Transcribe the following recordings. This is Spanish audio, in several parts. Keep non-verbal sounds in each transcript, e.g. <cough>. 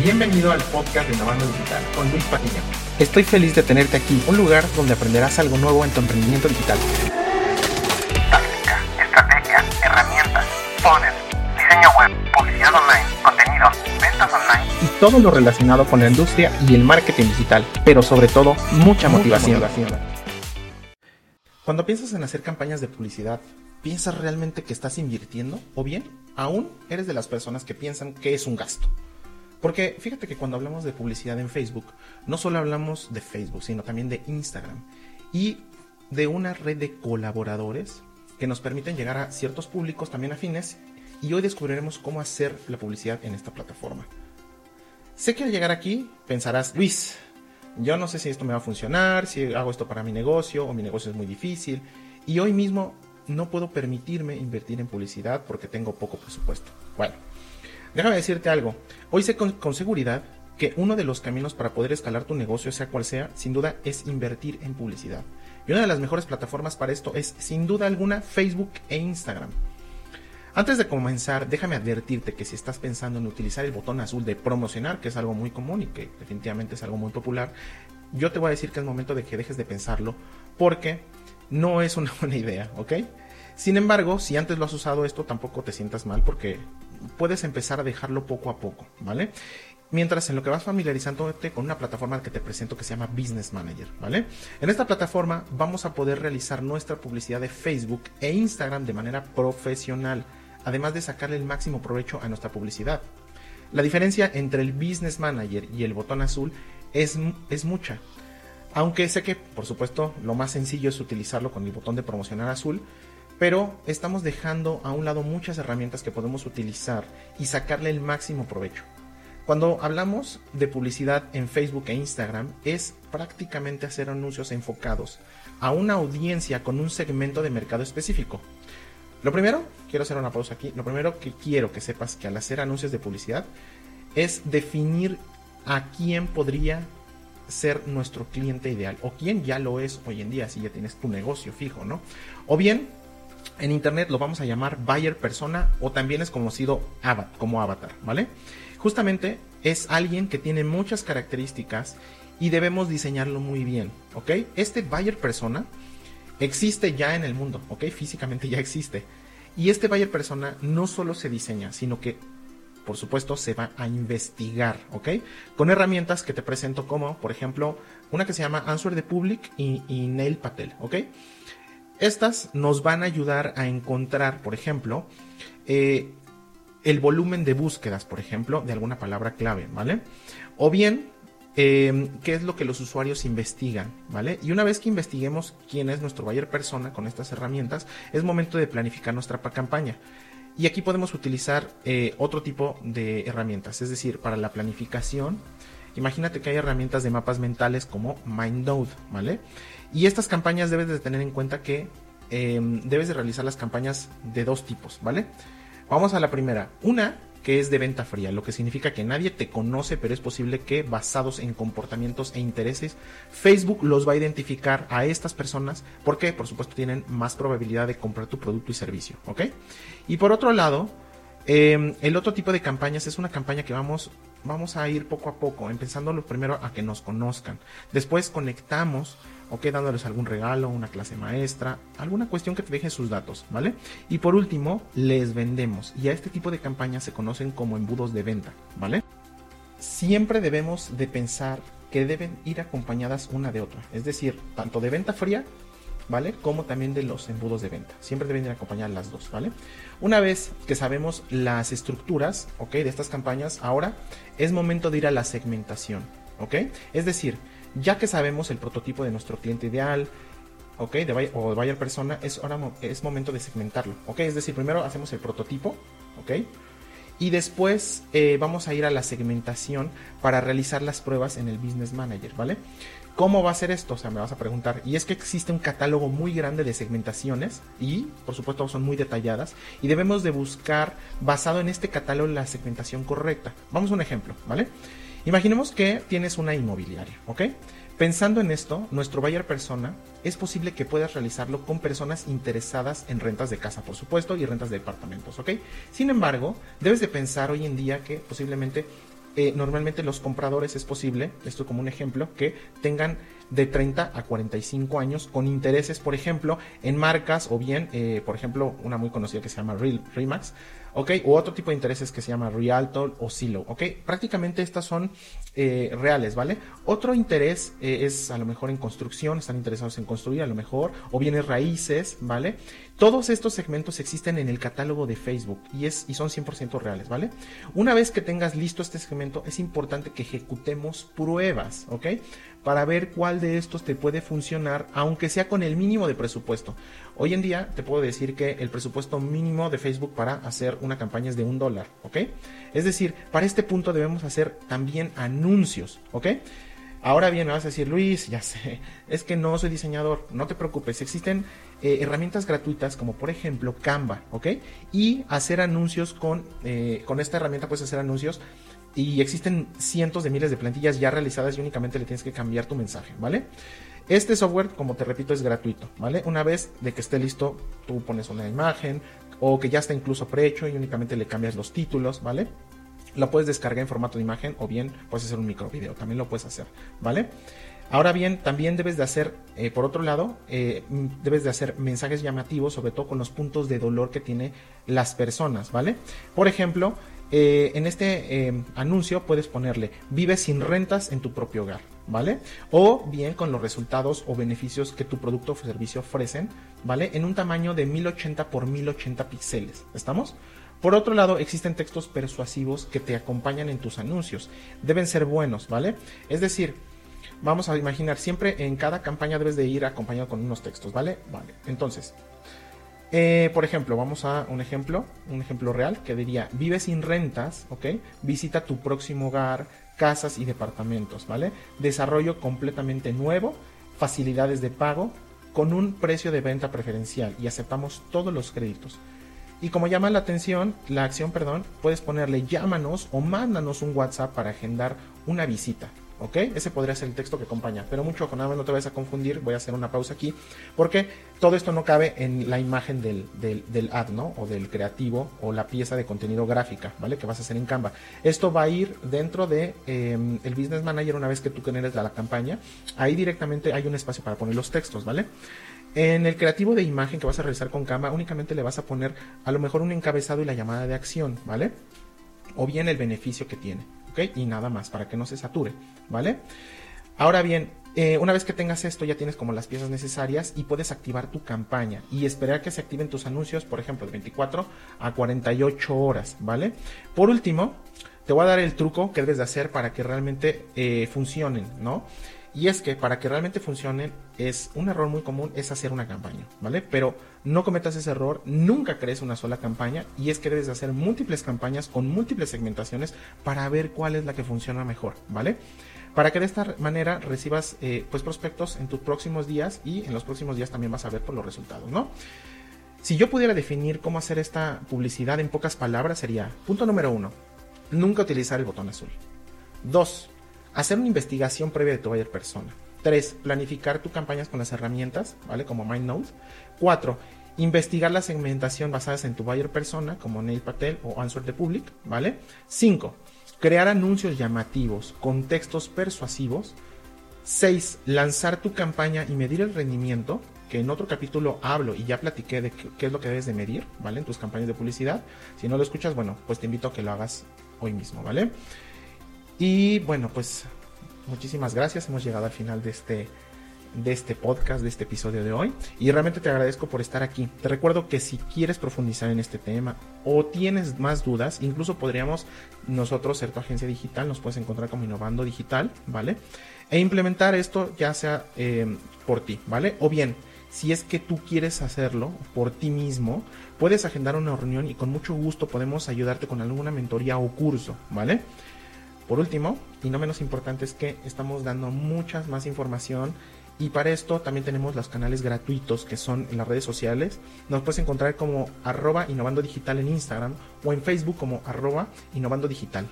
Bienvenido al podcast de Innovando Digital con Luis Patilla. Estoy feliz de tenerte aquí, un lugar donde aprenderás algo nuevo en tu emprendimiento digital. Táctica, estrategia, herramientas, poner, diseño web, publicidad online, contenidos, ventas online. Y todo lo relacionado con la industria y el marketing digital, pero sobre todo mucha motivación. Cuando piensas en hacer campañas de publicidad, ¿piensas realmente que estás invirtiendo? ¿O bien, aún eres de las personas que piensan que es un gasto? Porque fíjate que cuando hablamos de publicidad en Facebook, no solo hablamos de Facebook, sino también de Instagram y de una red de colaboradores que nos permiten llegar a ciertos públicos también afines y hoy descubriremos cómo hacer la publicidad en esta plataforma. Sé que al llegar aquí pensarás, Luis, yo no sé si esto me va a funcionar, si hago esto para mi negocio o mi negocio es muy difícil y hoy mismo no puedo permitirme invertir en publicidad porque tengo poco presupuesto. Bueno, Déjame decirte algo. Hoy sé con, seguridad que uno de los caminos para poder escalar tu negocio, sea cual sea, sin duda es invertir en publicidad. Y una de las mejores plataformas para esto es, sin duda alguna, Facebook e Instagram. Antes de comenzar, déjame advertirte que si estás pensando en utilizar el botón azul de promocionar, que es algo muy común y que definitivamente es algo muy popular, yo te voy a decir que es momento de que dejes de pensarlo porque no es una <laughs> buena idea, ¿ok? Sin embargo, si antes lo has usado esto, tampoco te sientas mal porque puedes empezar a dejarlo poco a poco, ¿vale? Mientras en lo que vas familiarizándote con una plataforma que te presento que se llama Business Manager, ¿vale? En esta plataforma vamos a poder realizar nuestra publicidad de Facebook e Instagram de manera profesional, además de sacarle el máximo provecho a nuestra publicidad. La diferencia entre el Business Manager y el botón azul es, es mucha. Aunque sé que, por supuesto, lo más sencillo es utilizarlo con el botón de promocionar azul, pero estamos dejando a un lado muchas herramientas que podemos utilizar y sacarle el máximo provecho. Cuando hablamos de publicidad en Facebook e Instagram es prácticamente hacer anuncios enfocados a una audiencia con un segmento de mercado específico. Lo primero, quiero hacer una pausa aquí, lo primero que quiero que sepas que al hacer anuncios de publicidad es definir a quién podría ser nuestro cliente ideal o quién ya lo es hoy en día si ya tienes tu negocio fijo, ¿no? O bien en internet lo vamos a llamar buyer persona o también es conocido como avatar, ¿vale? Justamente es alguien que tiene muchas características y debemos diseñarlo muy bien, ¿ok? Este buyer persona existe ya en el mundo, ¿ok? Físicamente ya existe. Y este buyer persona no solo se diseña, sino que por supuesto, se va a investigar, ¿ok? Con herramientas que te presento como, por ejemplo, una que se llama Answer the Public y, y Nail Patel, ¿ok? Estas nos van a ayudar a encontrar, por ejemplo, eh, el volumen de búsquedas, por ejemplo, de alguna palabra clave, ¿vale? O bien, em, qué es lo que los usuarios investigan, ¿vale? Y una vez que investiguemos quién es nuestro buyer persona con estas herramientas, es momento de planificar nuestra campaña. Y aquí podemos utilizar eh, otro tipo de herramientas, es decir, para la planificación, imagínate que hay herramientas de mapas mentales como MindNode, ¿vale? Y estas campañas debes de tener en cuenta que em, debes de realizar las campañas de dos tipos, ¿vale? Vamos a la primera. Una que es de venta fría, lo que significa que nadie te conoce, pero es posible que basados en comportamientos e intereses, Facebook los va a identificar a estas personas porque, por supuesto, tienen más probabilidad de comprar tu producto y servicio, ¿ok? Y por otro lado, em, el otro tipo de campañas es una campaña que vamos, vamos a ir poco a poco, empezando primero a que nos conozcan. Después conectamos ok, dándoles algún regalo, una clase maestra, alguna cuestión que te deje sus datos, ¿vale? Y por último, les vendemos. Y a este tipo de campañas se conocen como embudos de venta, ¿vale? Siempre debemos de pensar que deben ir acompañadas una de otra, es decir, tanto de venta fría, ¿vale? Como también de los embudos de venta. Siempre deben ir acompañadas las dos, ¿vale? Una vez que sabemos las estructuras, ¿ok? De estas campañas, ahora es momento de ir a la segmentación, ¿ok? Es decir, ya que sabemos el prototipo de nuestro cliente ideal, ¿ok? De o de buyer persona, es, ahora es momento de segmentarlo, ¿ok? Es decir, primero hacemos el prototipo, ¿ok? Y después eh, vamos a ir a la segmentación para realizar las pruebas en el Business Manager, ¿vale? ¿Cómo va a ser esto? O sea, me vas a preguntar. Y es que existe un catálogo muy grande de segmentaciones y, por supuesto, son muy detalladas. Y debemos de buscar, basado en este catálogo, la segmentación correcta. Vamos a un ejemplo, ¿vale? Imaginemos que tienes una inmobiliaria, ¿ok? Pensando en esto, nuestro buyer persona es posible que puedas realizarlo con personas interesadas en rentas de casa, por supuesto, y rentas de departamentos, ¿ok? Sin embargo, debes de pensar hoy en día que posiblemente eh, normalmente los compradores es posible, esto como un ejemplo, que tengan de 30 a 45 años con intereses, por ejemplo, en marcas o bien, eh, por ejemplo, una muy conocida que se llama Real, Remax, ¿ok? O otro tipo de intereses que se llama Realtor o Silo, ¿ok? Prácticamente estas son eh, reales, ¿vale? Otro interés eh, es a lo mejor en construcción, están interesados en construir a lo mejor, o bienes raíces, ¿vale? Todos estos segmentos existen en el catálogo de Facebook y, es, y son 100% reales, ¿vale? Una vez que tengas listo este segmento, es importante que ejecutemos pruebas, ¿ok? Para ver cuál de estos te puede funcionar, aunque sea con el mínimo de presupuesto. Hoy en día te puedo decir que el presupuesto mínimo de Facebook para hacer una campaña es de un dólar, ¿ok? Es decir, para este punto debemos hacer también anuncios, ¿ok? Ahora bien, me vas a decir, Luis, ya sé, es que no soy diseñador, no te preocupes, existen eh, herramientas gratuitas como por ejemplo Canva, ¿ok? Y hacer anuncios con, eh, con esta herramienta puedes hacer anuncios y existen cientos de miles de plantillas ya realizadas y únicamente le tienes que cambiar tu mensaje, ¿vale? Este software, como te repito, es gratuito, ¿vale? Una vez de que esté listo, tú pones una imagen o que ya está incluso prehecho y únicamente le cambias los títulos, ¿vale? Lo puedes descargar en formato de imagen o bien puedes hacer un micro video, también lo puedes hacer, ¿vale? Ahora bien, también debes de hacer, eh, por otro lado, eh, debes de hacer mensajes llamativos, sobre todo con los puntos de dolor que tiene las personas, ¿vale? Por ejemplo, eh, en este anuncio puedes ponerle, vive sin rentas en tu propio hogar, ¿vale? O bien con los resultados o beneficios que tu producto o servicio ofrecen, ¿vale? En un tamaño de 1080 por 1080 píxeles, ¿estamos? Por otro lado, existen textos persuasivos que te acompañan en tus anuncios. Deben ser buenos, ¿vale? Es decir, vamos a imaginar, siempre en cada campaña debes de ir acompañado con unos textos, ¿vale? Vale. Entonces, eh, por ejemplo, vamos a un ejemplo, un ejemplo real que diría, vive sin rentas, ¿ok? Visita tu próximo hogar, casas y departamentos, ¿vale? Desarrollo completamente nuevo, facilidades de pago, con un precio de venta preferencial y aceptamos todos los créditos. Y como llama la atención, la acción, perdón, puedes ponerle llámanos o mándanos un WhatsApp para agendar una visita. ¿Ok? Ese podría ser el texto que acompaña. Pero mucho, con nada no te vayas a confundir. Voy a hacer una pausa aquí. Porque todo esto no cabe en la imagen del, del, ad, ¿no? O del creativo o la pieza de contenido gráfica, ¿vale? Que vas a hacer en Canva. Esto va a ir dentro de em, el Business Manager una vez que tú generes la campaña. Ahí directamente hay un espacio para poner los textos, ¿vale? En el creativo de imagen que vas a realizar con Canva, únicamente le vas a poner a lo mejor un encabezado y la llamada de acción, ¿vale? O bien el beneficio que tiene, Y nada más, para que no se sature, ¿vale? Ahora bien, eh, una vez que tengas esto, ya tienes como las piezas necesarias y puedes activar tu campaña y esperar que se activen tus anuncios, por ejemplo, de 24 a 48 horas, ¿vale? Por último, te voy a dar el truco que debes de hacer para que realmente eh, funcionen, ¿no? Y es que para que realmente funcionen, es un error muy común es hacer una campaña, ¿vale? Pero no cometas ese error, nunca crees una sola campaña y es que debes hacer múltiples campañas con múltiples segmentaciones para ver cuál es la que funciona mejor, ¿vale? Para que de esta manera recibas eh, pues prospectos en tus próximos días y en los próximos días también vas a ver por los resultados, ¿no? Si yo pudiera definir cómo hacer esta publicidad en pocas palabras sería, punto número uno, nunca utilizar el botón azul. Dos, Hacer una investigación previa de tu buyer persona. 3. Planificar tus campañas con las herramientas, ¿vale? Como MindNote. 4. Investigar la segmentación basadas en tu buyer persona, como Neil Patel o Answer the Public, ¿vale? 5. Crear anuncios llamativos con textos persuasivos. 6. Lanzar tu campaña y medir el rendimiento, que en otro capítulo hablo y ya platiqué de qué, es lo que debes de medir, ¿vale? En tus campañas de publicidad. Si no lo escuchas, bueno, pues te invito a que lo hagas hoy mismo, ¿vale? Y bueno, pues muchísimas gracias. Hemos llegado al final de este de este podcast, de este episodio de hoy. Y realmente te agradezco por estar aquí. Te recuerdo que si quieres profundizar en este tema o tienes más dudas, incluso podríamos nosotros ser tu agencia digital, nos puedes encontrar como Innovando Digital, ¿vale? E implementar esto ya sea eh, por ti, ¿vale? O bien, si es que tú quieres hacerlo por ti mismo, puedes agendar una reunión y con mucho gusto podemos ayudarte con alguna mentoría o curso, ¿vale? Por último, y no menos importante, es que estamos dando muchas más información y para esto también tenemos los canales gratuitos que son en las redes sociales. Nos puedes encontrar como arroba innovando digital en Instagram o en Facebook como arroba innovando digital.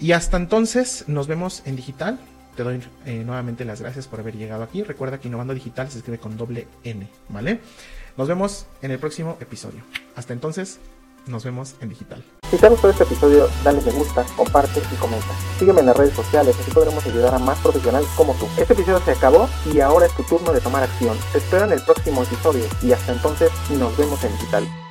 Y hasta entonces nos vemos en digital. Te doy eh, nuevamente las gracias por haber llegado aquí. Recuerda que innovando digital se escribe con doble N, ¿vale? Nos vemos en el próximo episodio. Hasta entonces, Nos vemos en digital. Si te ha gustado este episodio, dale me gusta, comparte y comenta. Sígueme en las redes sociales, así podremos ayudar a más profesionales como tú. Este episodio se acabó y ahora es tu turno de tomar acción. Te espero en el próximo episodio y hasta entonces nos vemos en digital.